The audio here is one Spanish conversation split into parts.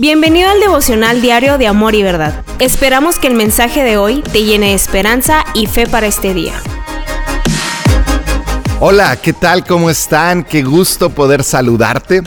Bienvenido al devocional diario de Amor y Verdad. Esperamos que el mensaje de hoy te llene de esperanza y fe para este día. Hola, ¿qué tal? ¿Cómo están? Qué gusto poder saludarte.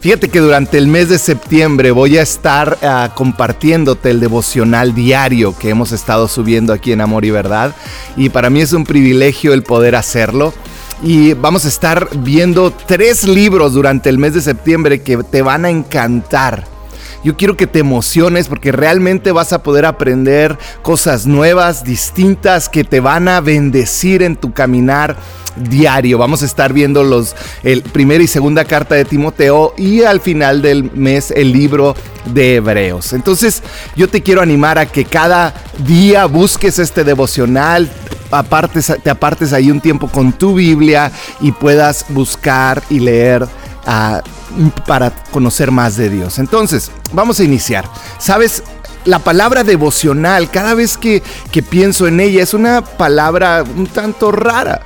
Fíjate que durante el mes de septiembre voy a estar uh, compartiéndote el devocional diario que hemos estado subiendo aquí en Amor y Verdad. Y para mí es un privilegio el poder hacerlo y vamos a estar viendo tres libros durante el mes de septiembre que te van a encantar. Yo quiero que te emociones porque realmente vas a poder aprender cosas nuevas, distintas, que te van a bendecir en tu caminar diario. Vamos a estar viendo los el primera y segunda carta de Timoteo y al final del mes el libro de Hebreos. Entonces, yo te quiero animar a que cada día busques este devocional, apartes, te apartes ahí un tiempo con tu Biblia y puedas buscar y leer para conocer más de Dios. Entonces, vamos a iniciar. ¿Sabes? La palabra devocional, cada vez que, que pienso en ella, es una palabra un tanto rara.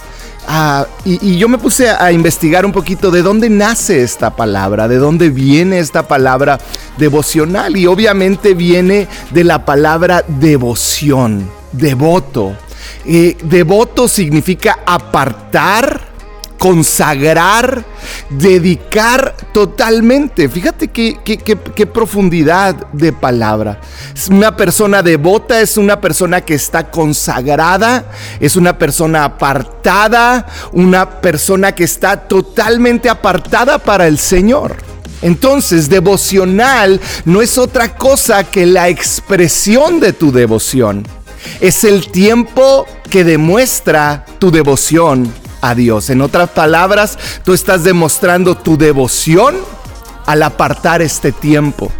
Uh, y, yo me puse a, a, investigar un poquito de dónde nace esta palabra, de dónde viene esta palabra devocional. Y obviamente viene de la palabra devoción, devoto. Eh, devoto significa apartar, consagrar, dedicar totalmente. Fíjate qué, qué, qué, profundidad de palabra. Una persona devota es una persona que está consagrada, es una persona apartada, una persona que está totalmente apartada para el Señor. Entonces, devocional no es otra cosa que la expresión de tu devoción. Es el tiempo que demuestra tu devoción Dios. En otras palabras, tú estás demostrando tu devoción al apartar este tiempo.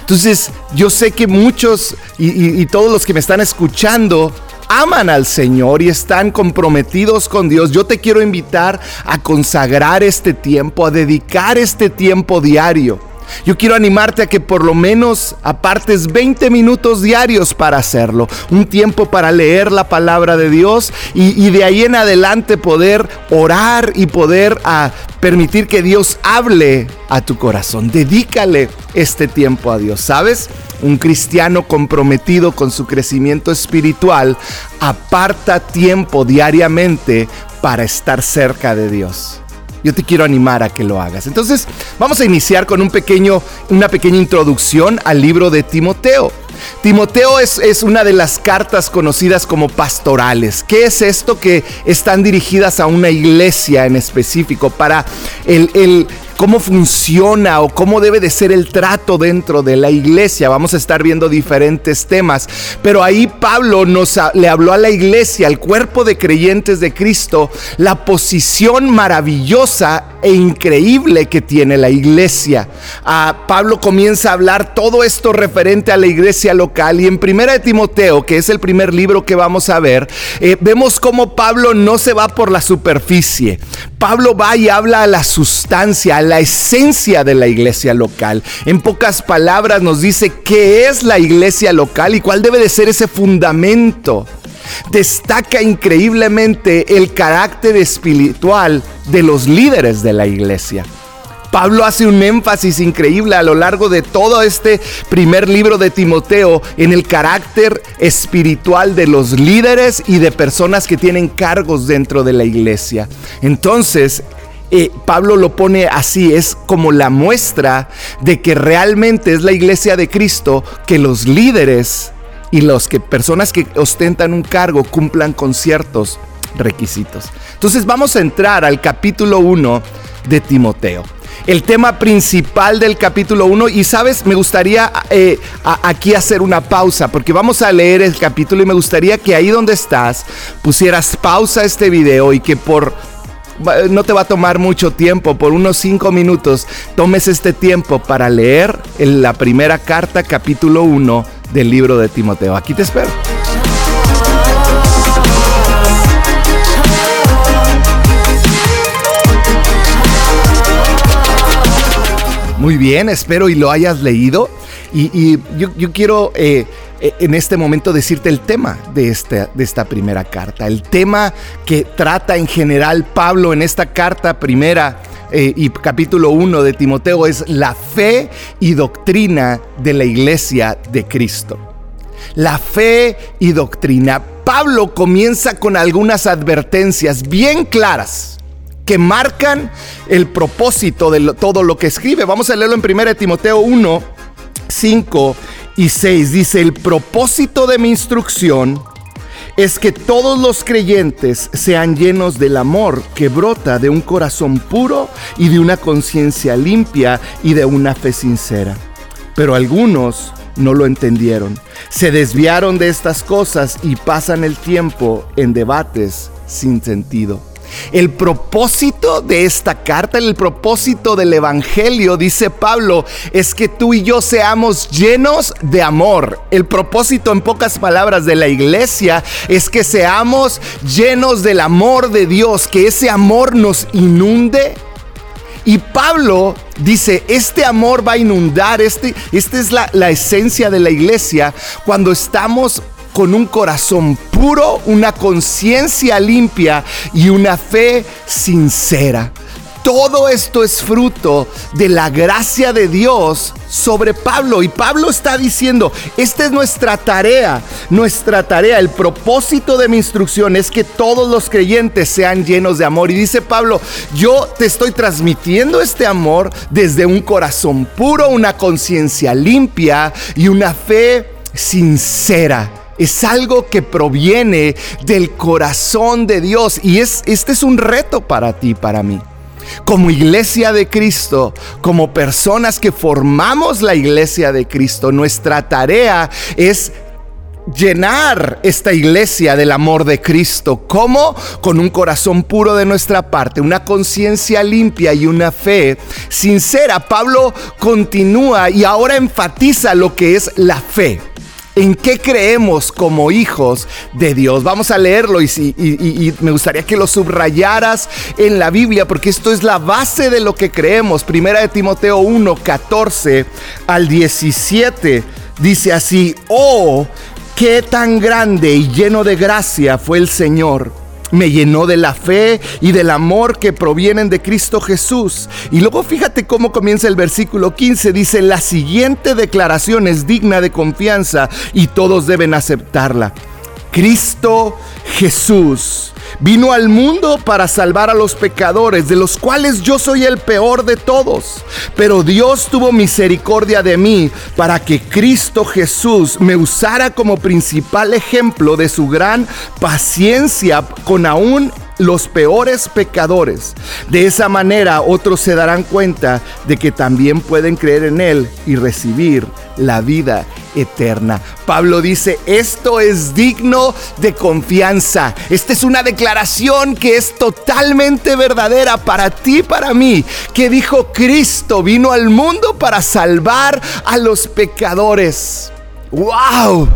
Entonces, yo sé que muchos y, todos los que me están escuchando aman al Señor y están comprometidos con Dios. Yo te quiero invitar a consagrar este tiempo, a dedicar este tiempo diario yo quiero animarte a que por lo menos apartes 20 minutos diarios para hacerlo. Un tiempo para leer la palabra de Dios y, de ahí en adelante poder orar y poder a, ah, permitir que Dios hable a tu corazón. Dedícale este tiempo a Dios, ¿sabes? Un cristiano comprometido con su crecimiento espiritual aparta tiempo diariamente para estar cerca de Dios yo te quiero animar a que lo hagas. Entonces, vamos a iniciar con un pequeño, una pequeña introducción al libro de Timoteo. Timoteo es, es, una de las cartas conocidas como pastorales. ¿Qué es esto? Que están dirigidas a una iglesia en específico para el, el cómo funciona o cómo debe de ser el trato dentro de la iglesia. Vamos a estar viendo diferentes temas, pero ahí Pablo nos le habló a la iglesia, al cuerpo de creyentes de Cristo, la posición maravillosa e increíble que tiene la iglesia. Ah, Pablo comienza a hablar todo esto referente a la iglesia local y en Primera de Timoteo, que es el primer libro que vamos a ver, eh, vemos cómo Pablo no se va por la superficie. Pablo va y habla a la sustancia, a la esencia de la iglesia local. En pocas palabras nos dice qué es la iglesia local y cuál debe de ser ese fundamento destaca increíblemente el carácter espiritual de los líderes de la iglesia. Pablo hace un énfasis increíble a lo largo de todo este primer libro de Timoteo en el carácter espiritual de los líderes y de personas que tienen cargos dentro de la iglesia. Entonces, eh, Pablo lo pone así, es como la muestra de que realmente es la iglesia de Cristo que los líderes y los que personas que ostentan un cargo cumplan con ciertos requisitos. Entonces vamos a entrar al capítulo 1 de Timoteo. El tema principal del capítulo 1 y sabes, me gustaría eh, aquí hacer una pausa porque vamos a leer el capítulo y me gustaría que ahí donde estás pusieras pausa a este video y que por no te va a tomar mucho tiempo, por unos 5 minutos, tomes este tiempo para leer la primera carta, capítulo 1 del libro de Timoteo. Aquí te espero. Muy bien, espero y lo hayas leído. Y, yo, quiero eh, eh, en este momento decirte el tema de esta, de esta primera carta. El tema que trata en general Pablo en esta carta primera eh, y capítulo 1 de Timoteo es la fe y doctrina de la iglesia de Cristo. La fe y doctrina. Pablo comienza con algunas advertencias bien claras que marcan el propósito de todo lo que escribe. Vamos a leerlo en 1 Timoteo 1, 5 y 6. Dice, el propósito de mi instrucción es que todos los creyentes sean llenos del amor que brota de un corazón puro y de una conciencia limpia y de una fe sincera. Pero algunos no lo entendieron. Se desviaron de estas cosas y pasan el tiempo en debates sin sentido. El propósito de esta carta, el propósito del Evangelio, dice Pablo, es que tú y yo seamos llenos de amor. El propósito, en pocas palabras, de la iglesia es que seamos llenos del amor de Dios, que ese amor nos inunde y Pablo dice, este amor va a inundar, este, esta es la, la esencia de la iglesia, cuando estamos con un corazón puro, una conciencia limpia y una fe sincera. Todo esto es fruto de la gracia de Dios sobre Pablo. Y Pablo está diciendo, esta es nuestra tarea, nuestra tarea, el propósito de mi instrucción es que todos los creyentes sean llenos de amor. Y dice Pablo, yo te estoy transmitiendo este amor desde un corazón puro, una conciencia limpia y una fe sincera es algo que proviene del corazón de Dios y es este es un reto para ti, para mí como iglesia de Cristo, como personas que formamos la iglesia de Cristo, nuestra tarea es llenar esta iglesia del amor de Cristo. ¿Cómo? Con un corazón puro de nuestra parte, una conciencia limpia y una fe sincera. Pablo continúa y ahora enfatiza lo que es la fe en qué creemos como hijos de Dios. Vamos a leerlo y, me gustaría que lo subrayaras en la Biblia porque esto es la base de lo que creemos. Primera de Timoteo 1, 14 al 17 dice así, oh, qué tan grande y lleno de gracia fue el Señor me llenó de la fe y del amor que provienen de Cristo Jesús. Y luego fíjate cómo comienza el versículo 15. Dice, la siguiente declaración es digna de confianza y todos deben aceptarla. Cristo Jesús vino al mundo para salvar a los pecadores, de los cuales yo soy el peor de todos. Pero Dios tuvo misericordia de mí para que Cristo Jesús me usara como principal ejemplo de su gran paciencia con aún los peores pecadores. De esa manera otros se darán cuenta de que también pueden creer en Él y recibir la vida eterna. Pablo dice, esto es digno de confianza. Esta es una declaración que es totalmente verdadera para ti, para mí, que dijo Cristo vino al mundo para salvar a los pecadores. ¡Wow!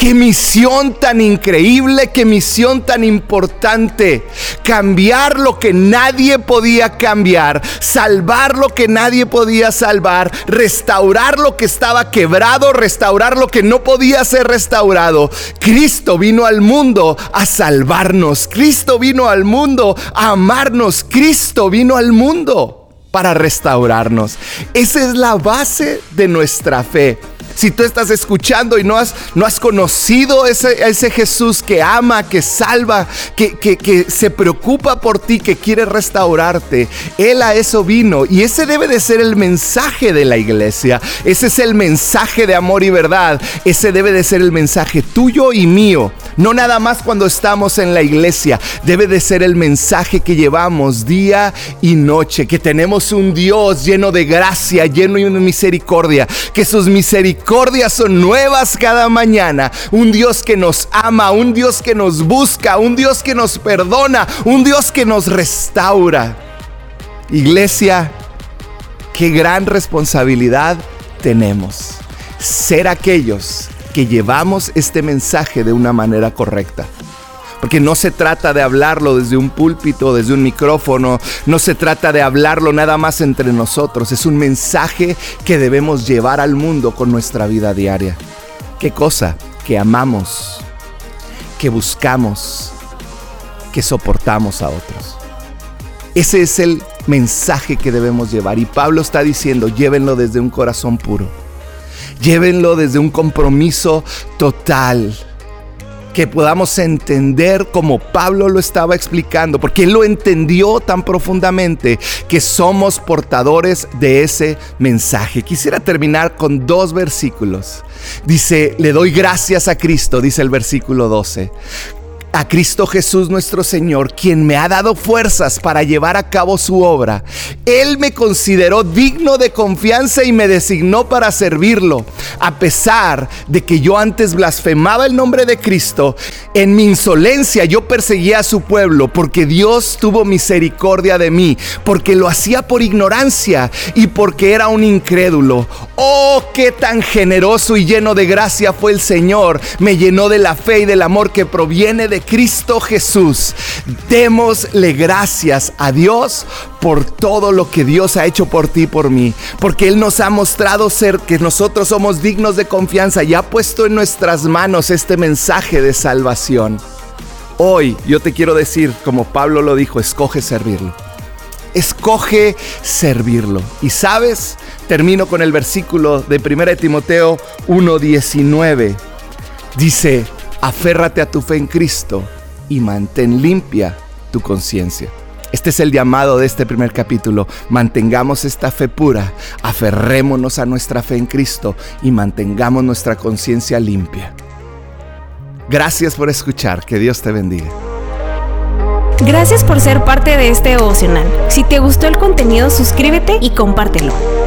Qué misión tan increíble, qué misión tan importante. Cambiar lo que nadie podía cambiar, salvar lo que nadie podía salvar, restaurar lo que estaba quebrado, restaurar lo que no podía ser restaurado. Cristo vino al mundo a salvarnos. Cristo vino al mundo a amarnos. Cristo vino al mundo para restaurarnos. Esa es la base de nuestra fe. Si tú estás escuchando y no has, no has conocido ese, ese Jesús que ama, que salva, que, que, que se preocupa por ti, que quiere restaurarte, Él a eso vino. Y ese debe de ser el mensaje de la iglesia. Ese es el mensaje de amor y verdad. Ese debe de ser el mensaje tuyo y mío. No nada más cuando estamos en la iglesia. Debe de ser el mensaje que llevamos día y noche. Que tenemos un Dios lleno de gracia, lleno de misericordia. Que sus misericordias son nuevas cada mañana. Un Dios que nos ama, un Dios que nos busca, un Dios que nos perdona, un Dios que nos restaura. Iglesia, qué gran responsabilidad tenemos. Ser aquellos que llevamos este mensaje de una manera correcta. Porque no se trata de hablarlo desde un púlpito, desde un micrófono, no se trata de hablarlo nada más entre nosotros, es un mensaje que debemos llevar al mundo con nuestra vida diaria. ¿Qué cosa? Que amamos, que buscamos, que soportamos a otros. Ese es el mensaje que debemos llevar. Y Pablo está diciendo, llévenlo desde un corazón puro. Llévenlo desde un compromiso total que podamos entender como Pablo lo estaba explicando, porque él lo entendió tan profundamente que somos portadores de ese mensaje. Quisiera terminar con dos versículos. Dice, le doy gracias a Cristo, dice el versículo 12, a Cristo Jesús nuestro Señor, quien me ha dado fuerzas para llevar a cabo su obra. Él me consideró digno de confianza y me designó para servirlo. A pesar de que yo antes blasfemaba el nombre de Cristo, en mi insolencia yo perseguía a su pueblo porque Dios tuvo misericordia de mí, porque lo hacía por ignorancia y porque era un incrédulo. Oh, qué tan generoso y lleno de gracia fue el Señor. Me llenó de la fe y del amor que proviene Cristo Jesús. Démosle gracias a Dios por todo lo que Dios ha hecho por ti y por mí. Porque Él nos ha mostrado ser que nosotros somos dignos de confianza y ha puesto en nuestras manos este mensaje de salvación. Hoy yo te quiero decir, como Pablo lo dijo, escoge servirlo. Escoge servirlo. Y sabes, termino con el versículo de 1 Timoteo 1:19. Dice, aférrate a tu fe en Cristo y mantén limpia tu conciencia. Este es el llamado de este primer capítulo. Mantengamos esta fe pura, aferrémonos a nuestra fe en Cristo y mantengamos nuestra conciencia limpia. Gracias por escuchar, que Dios te bendiga. Gracias por ser parte de este devocional. Si te gustó el contenido, suscríbete y compártelo.